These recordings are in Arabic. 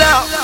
out.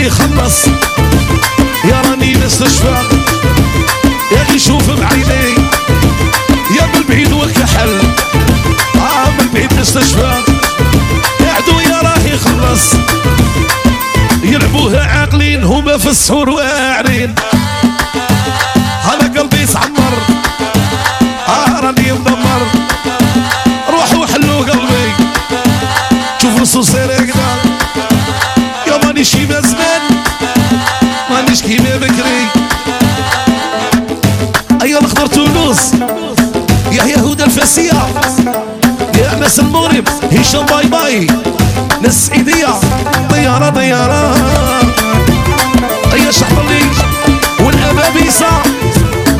يخلص يا راني مستشفى يا اللي شوف بعيني. يا بالبعيد وكحل آه بالبعيد ناس مستشفى يا عدو يا راهي خلص يلعبوها عاقلين هما في السحور واعرين. سيا يا مس المغرب هشام باي باي. ناس السعيدية طيارة طيارة. أيا شحطلي والأبابيسة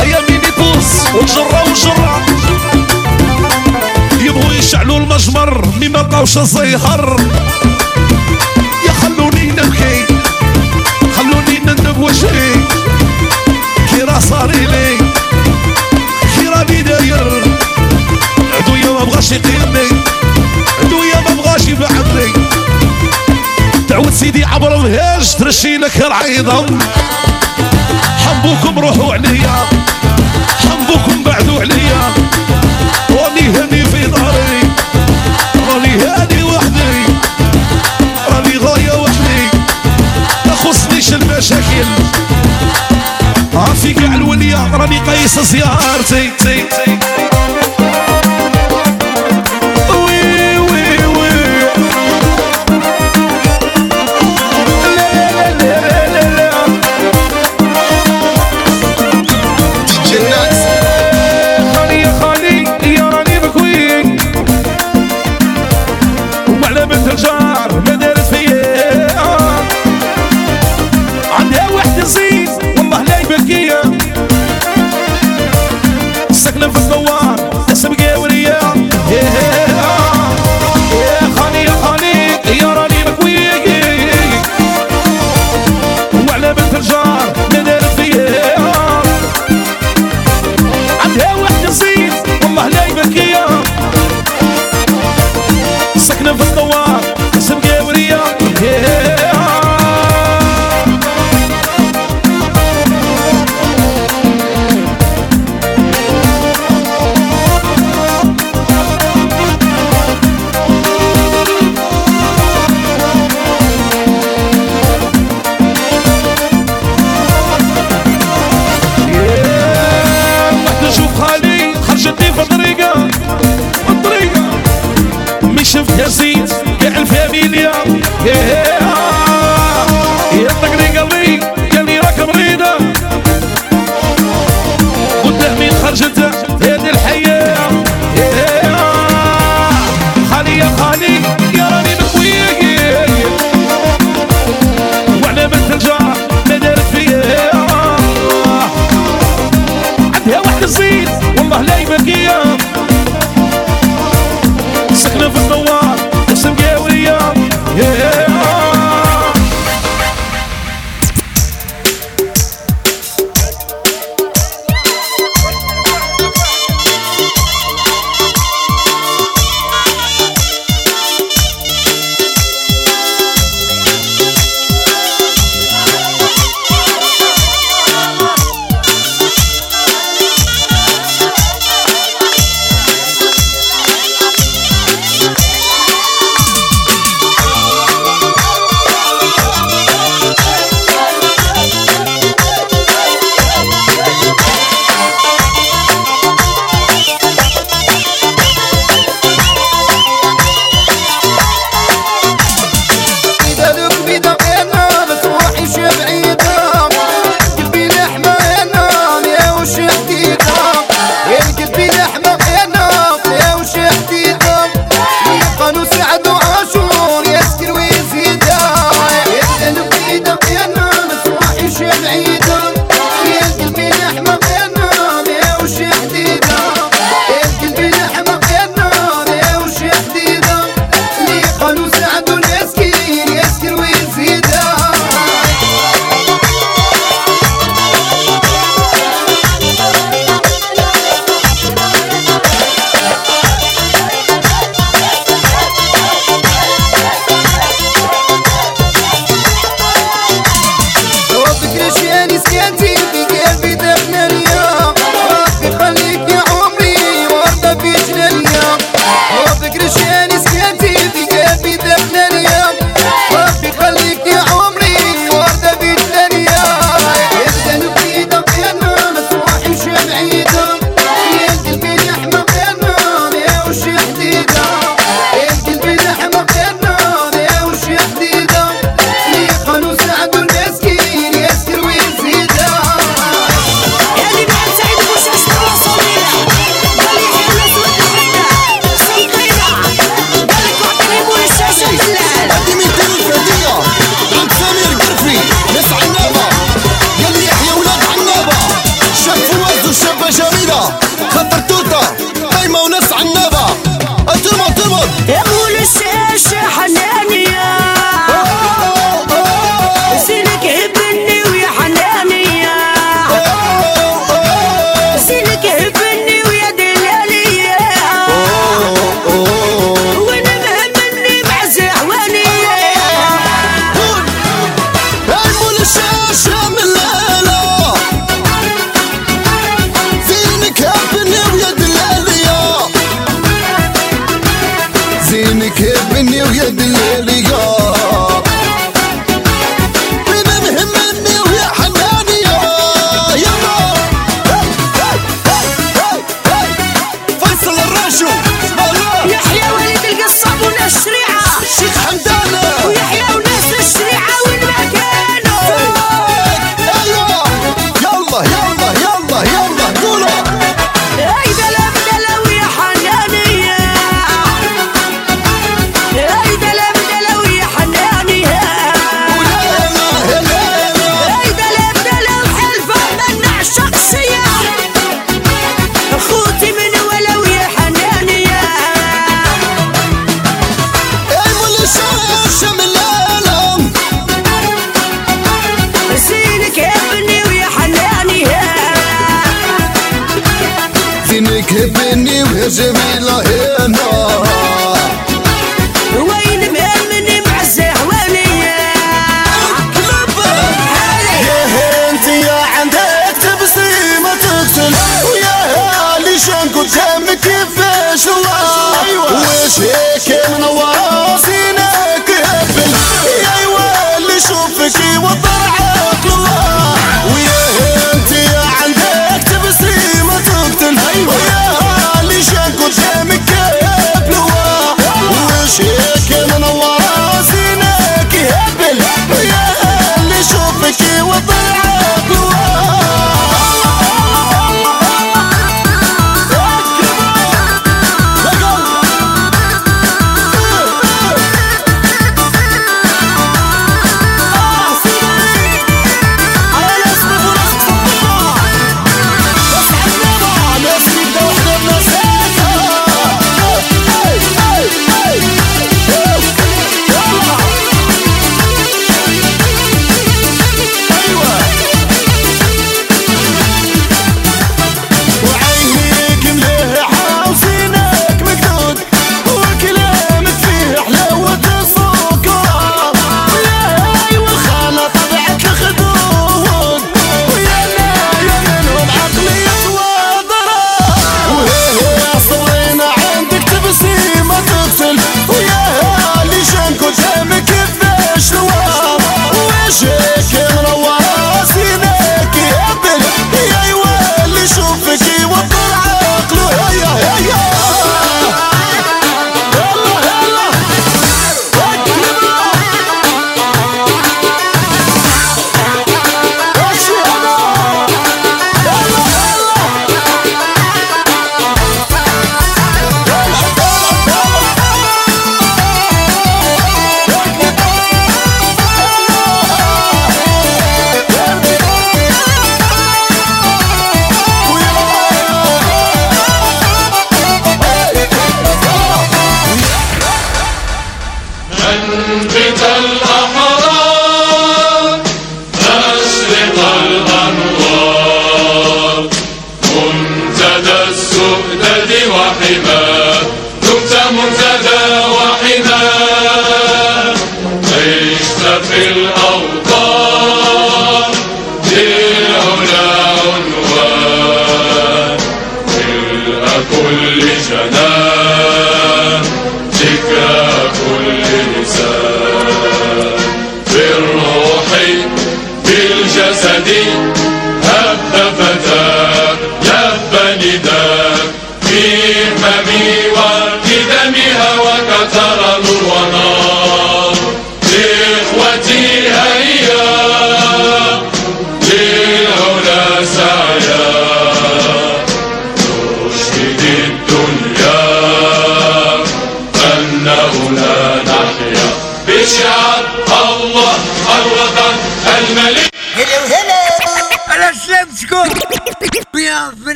أيا ميني بوس وجرة وجرة. يبغوا يشعلوا المجمر مما لقاوش الزيهر يا خلوني نبكي. خلوني نندب وجهي. كي راه صاري مبغاش يقيمني ما مبغاش يبعدني تعود سيدي عبر الهاج ترشي لك العيضة. حبوكم روحوا عليا. حبوكم بعدوا عليا. واني هني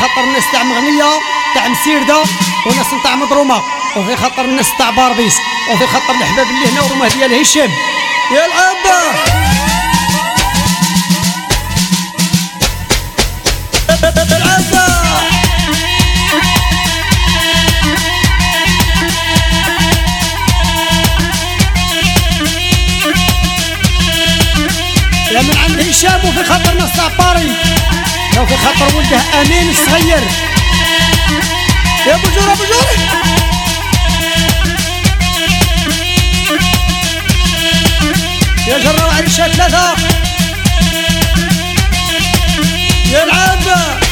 خاطر الناس تاع مغنية تاع مسيردة وناس تاع مضرومه وفي خاطر الناس تاع باربيس وفي خاطر الحباب اللي هنا ورماه ديال هشام. يا العباه يا من عند هشام وفي خاطرنا الصعباري لو في ولده أمين الصغير يا بجور يا بجور يا جرار عريشة ثلاثة. يا العابة.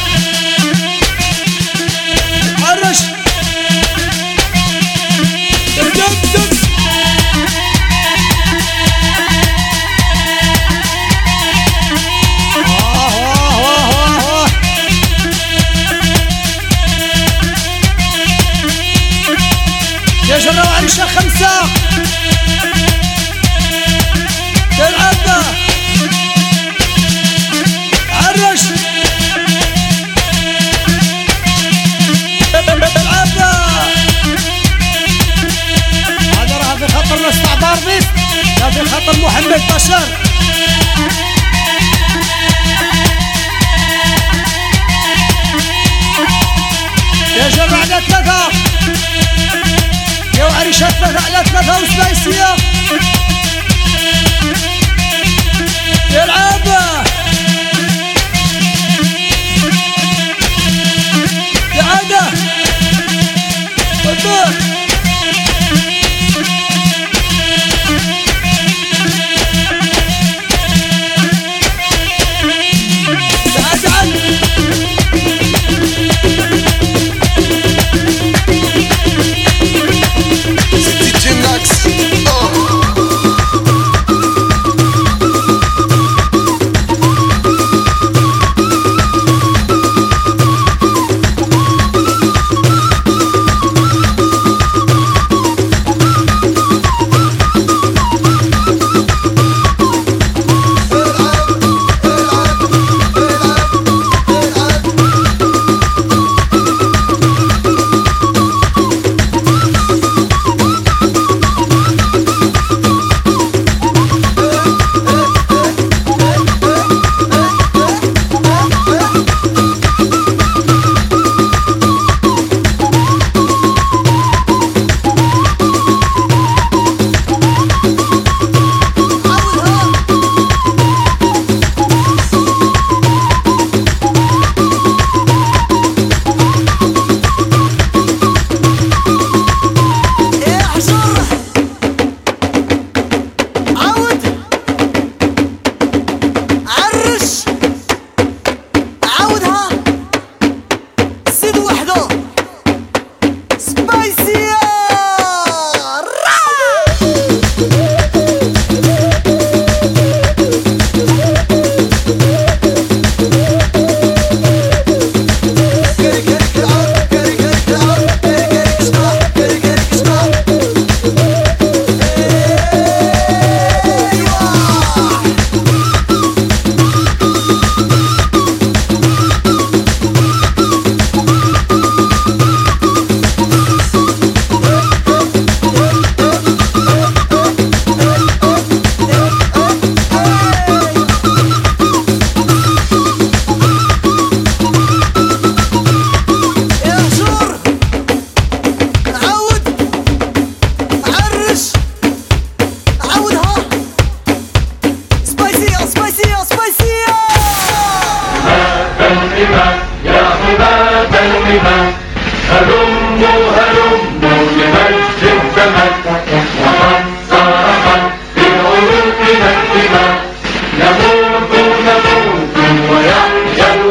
يا جماعة عريشة خمسة يا العبة عرش العبة هذا راه في خطر الاستعبار بيت. لا في خطر محمد بشر على ثلاثة وسبعين يلعب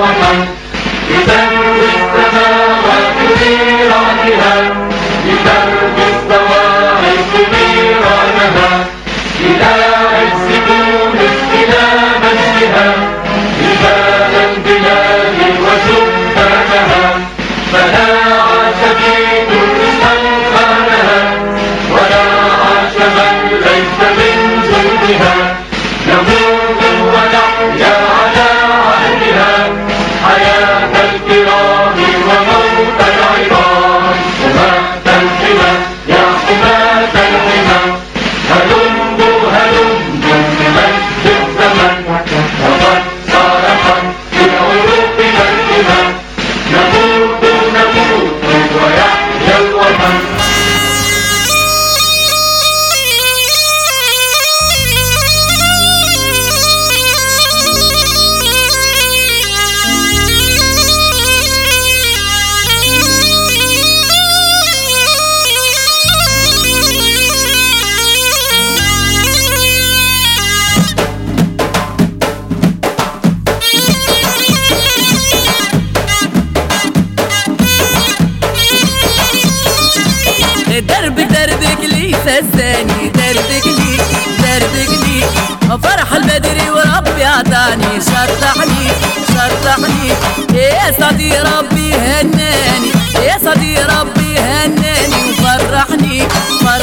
الوطن السماوات في رأيها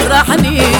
فرحني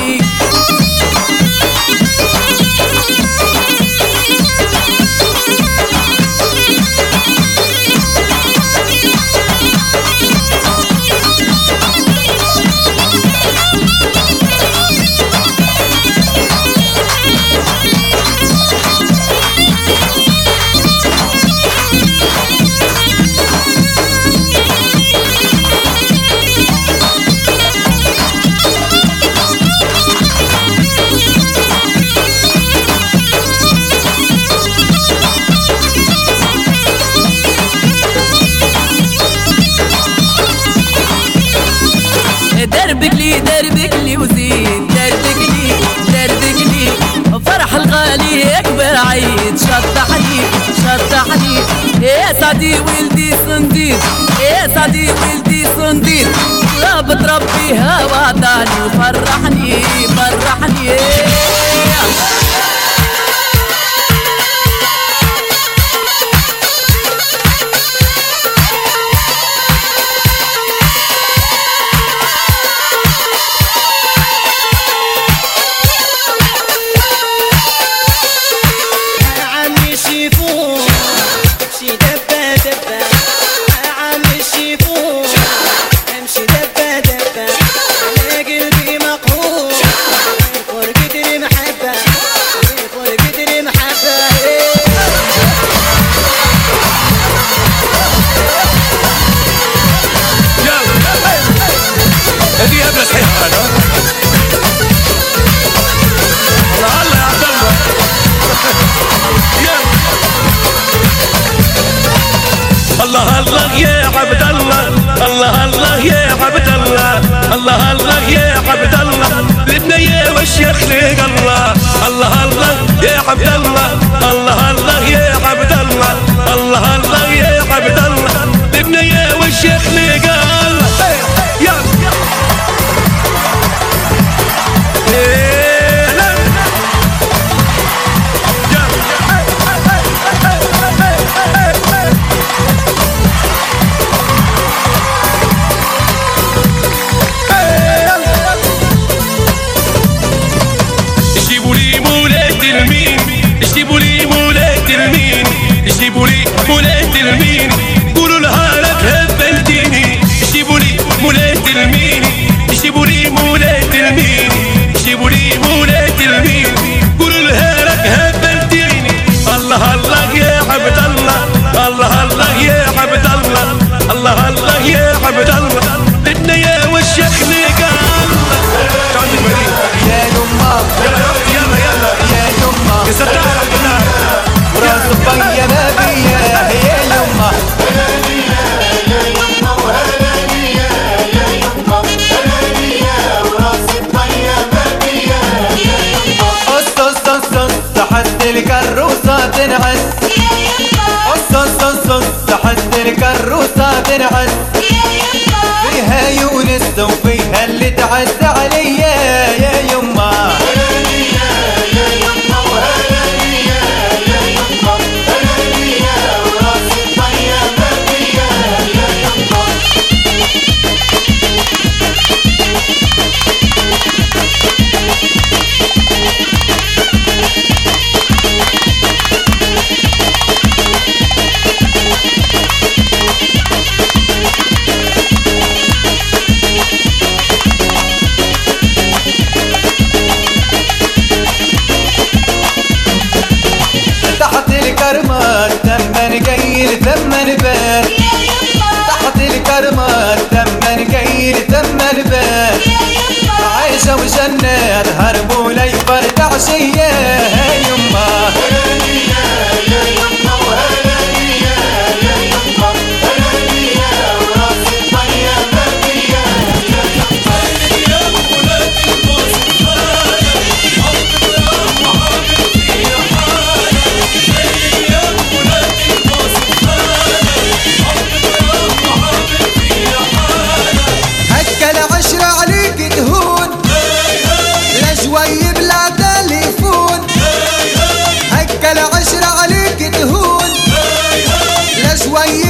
الله الله يا عبد الله. البنية والشيخ خلق الله. الله الله يا عبد الله. الله الله يا عبد الله. الله الله يا عبد الله. البنية والشيخ خلق الله my ear.